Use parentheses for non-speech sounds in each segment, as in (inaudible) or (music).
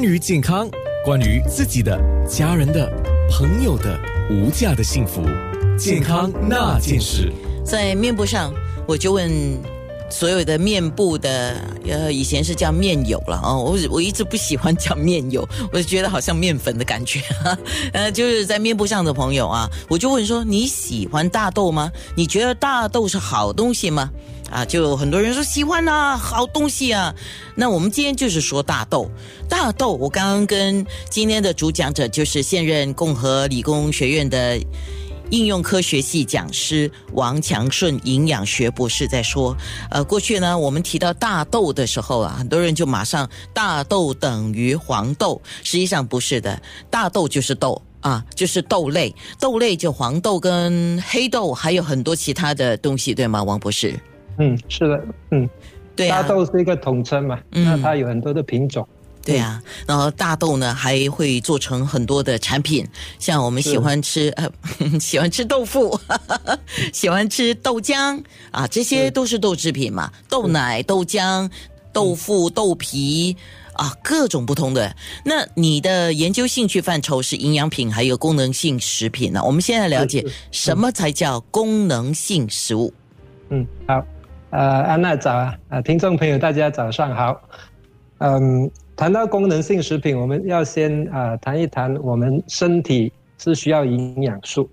关于健康，关于自己的、家人的、朋友的无价的幸福，健康那件事。在面部上，我就问所有的面部的，呃，以前是叫面友了哦，我我一直不喜欢讲面友，我就觉得好像面粉的感觉，呃，(laughs) 就是在面部上的朋友啊，我就问说你喜欢大豆吗？你觉得大豆是好东西吗？啊，就很多人说喜欢呐，好东西啊。那我们今天就是说大豆，大豆。我刚刚跟今天的主讲者就是现任共和理工学院的应用科学系讲师王强顺营养学博士在说，呃，过去呢，我们提到大豆的时候啊，很多人就马上大豆等于黄豆，实际上不是的，大豆就是豆。啊，就是豆类，豆类就黄豆跟黑豆，还有很多其他的东西，对吗，王博士？嗯，是的，嗯，对大豆是一个统称嘛，那它有很多的品种。对呀，然后大豆呢还会做成很多的产品，像我们喜欢吃呃 (laughs) 喜欢吃豆腐，(laughs) 喜欢吃豆浆啊，这些都是豆制品嘛，豆奶、豆浆、豆腐、豆皮啊，各种不同的。那你的研究兴趣范畴是营养品还有功能性食品呢？我们现在了解什么才叫功能性食物？嗯，好。呃，安娜早啊！啊，听众朋友，大家早上好。嗯，谈到功能性食品，我们要先啊谈一谈我们身体是需要营养素，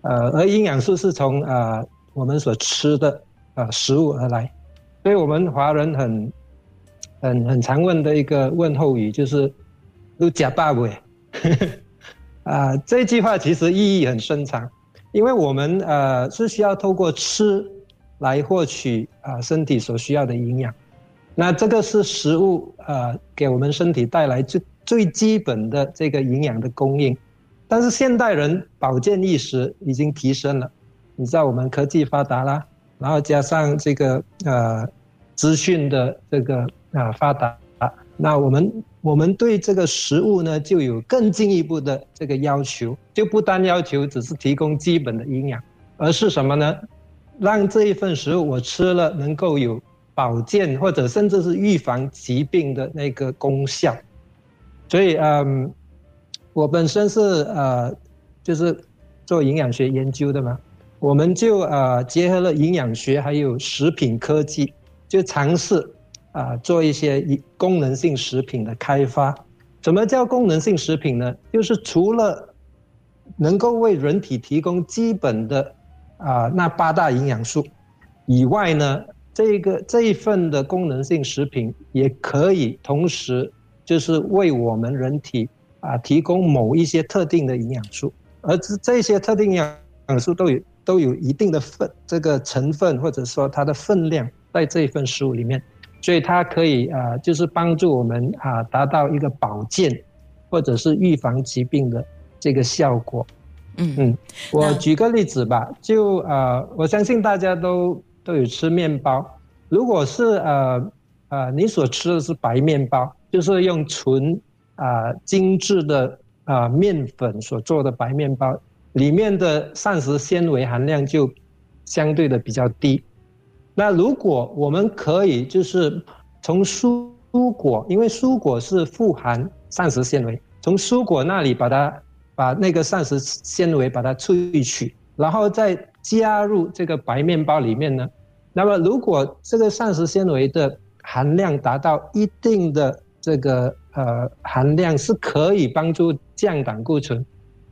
呃，而营养素是从啊我们所吃的啊食物而来。所以我们华人很很很常问的一个问候语就是“都假爸喂”，(laughs) 啊，这句话其实意义很深长，因为我们呃是需要透过吃。来获取啊身体所需要的营养，那这个是食物啊给我们身体带来最最基本的这个营养的供应。但是现代人保健意识已经提升了，你知道我们科技发达啦，然后加上这个呃资讯的这个啊发达，那我们我们对这个食物呢就有更进一步的这个要求，就不单要求只是提供基本的营养，而是什么呢？让这一份食物我吃了能够有保健或者甚至是预防疾病的那个功效，所以嗯，我本身是呃就是做营养学研究的嘛，我们就呃结合了营养学还有食品科技，就尝试啊做一些功能性食品的开发。什么叫功能性食品呢？就是除了能够为人体提供基本的。啊，那八大营养素以外呢，这个这一份的功能性食品也可以同时就是为我们人体啊提供某一些特定的营养素，而这这些特定营养素都有都有一定的分这个成分或者说它的分量在这一份食物里面，所以它可以啊就是帮助我们啊达到一个保健或者是预防疾病的这个效果。嗯嗯，我举个例子吧，就呃，我相信大家都都有吃面包。如果是呃呃，你所吃的是白面包，就是用纯啊精致的啊面粉所做的白面包，里面的膳食纤维含量就相对的比较低。那如果我们可以就是从蔬蔬果，因为蔬果是富含膳食纤维，从蔬果那里把它。把那个膳食纤维把它萃取，然后再加入这个白面包里面呢。那么，如果这个膳食纤维的含量达到一定的这个呃含量，是可以帮助降胆固醇，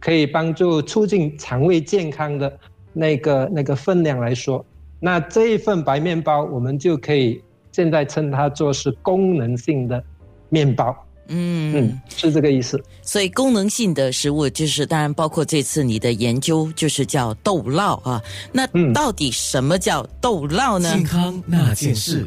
可以帮助促进肠胃健康的那个那个分量来说，那这一份白面包我们就可以现在称它做是功能性的面包。嗯嗯，是这个意思。所以功能性的食物就是，当然包括这次你的研究，就是叫豆酪啊。那到底什么叫豆酪呢？健康那件事。